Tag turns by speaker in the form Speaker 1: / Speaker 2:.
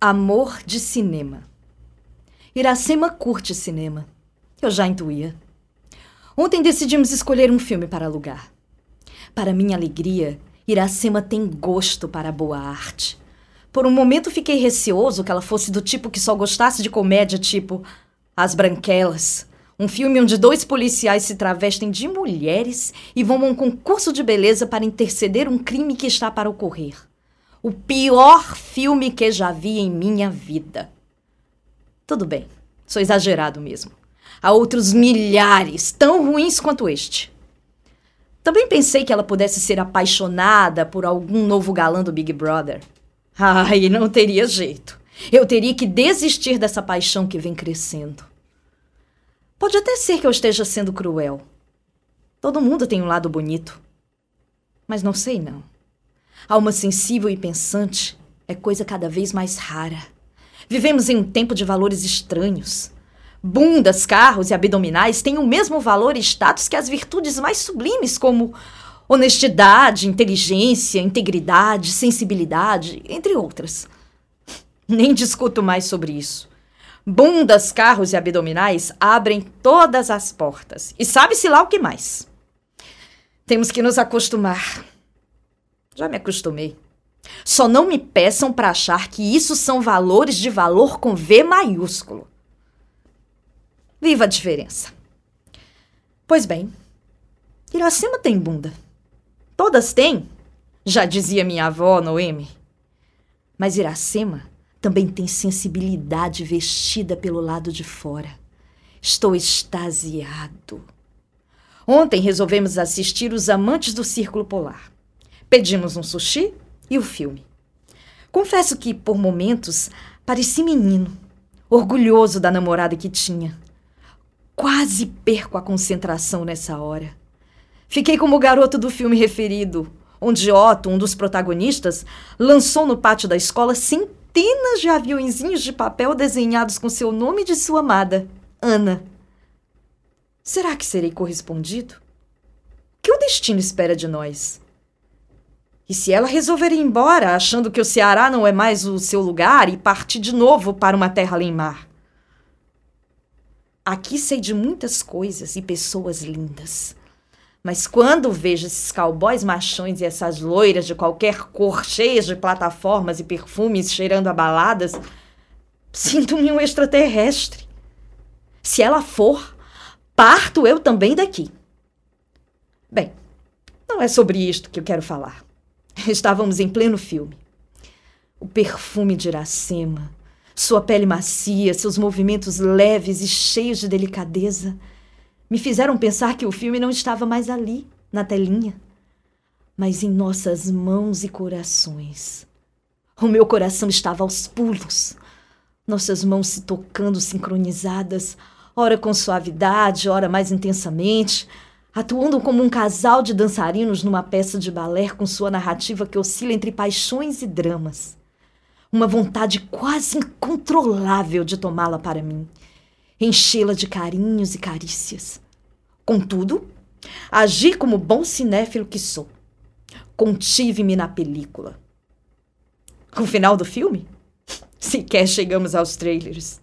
Speaker 1: Amor de cinema. Iracema curte cinema. Eu já intuía. Ontem decidimos escolher um filme para alugar. Para minha alegria, Iracema tem gosto para a boa arte. Por um momento fiquei receoso que ela fosse do tipo que só gostasse de comédia tipo As Branquelas, um filme onde dois policiais se travestem de mulheres e vão a um concurso de beleza para interceder um crime que está para ocorrer. O pior filme que já vi em minha vida. Tudo bem, sou exagerado mesmo. Há outros milhares tão ruins quanto este. Também pensei que ela pudesse ser apaixonada por algum novo galã do Big Brother. Ai, não teria jeito. Eu teria que desistir dessa paixão que vem crescendo. Pode até ser que eu esteja sendo cruel. Todo mundo tem um lado bonito. Mas não sei não. Alma sensível e pensante é coisa cada vez mais rara. Vivemos em um tempo de valores estranhos. Bundas, carros e abdominais têm o mesmo valor e status que as virtudes mais sublimes, como honestidade, inteligência, integridade, sensibilidade, entre outras. Nem discuto mais sobre isso. Bundas, carros e abdominais abrem todas as portas. E sabe-se lá o que mais. Temos que nos acostumar. Já me acostumei. Só não me peçam para achar que isso são valores de valor com V maiúsculo. Viva a diferença. Pois bem, Iracema tem bunda. Todas têm, já dizia minha avó Noemi. Mas Iracema também tem sensibilidade vestida pelo lado de fora. Estou extasiado. Ontem resolvemos assistir Os Amantes do Círculo Polar. Pedimos um sushi e o filme. Confesso que, por momentos, pareci menino, orgulhoso da namorada que tinha. Quase perco a concentração nessa hora. Fiquei como o garoto do filme referido, onde Otto, um dos protagonistas, lançou no pátio da escola centenas de aviãozinhos de papel desenhados com seu nome e de sua amada, Ana. Será que serei correspondido? Que o destino espera de nós? E se ela resolver ir embora, achando que o Ceará não é mais o seu lugar e partir de novo para uma terra além mar? Aqui sei de muitas coisas e pessoas lindas. Mas quando vejo esses cowboys machões e essas loiras de qualquer cor, cheias de plataformas e perfumes cheirando a baladas, sinto-me um extraterrestre. Se ela for, parto eu também daqui. Bem, não é sobre isto que eu quero falar. Estávamos em pleno filme. O perfume de Iracema, sua pele macia, seus movimentos leves e cheios de delicadeza me fizeram pensar que o filme não estava mais ali, na telinha, mas em nossas mãos e corações. O meu coração estava aos pulos, nossas mãos se tocando sincronizadas, ora com suavidade, ora mais intensamente, atuando como um casal de dançarinos numa peça de balé com sua narrativa que oscila entre paixões e dramas. Uma vontade quase incontrolável de tomá-la para mim, enchê-la de carinhos e carícias. Contudo, agi como bom cinéfilo que sou. Contive-me na película. O final do filme? Sequer chegamos aos trailers.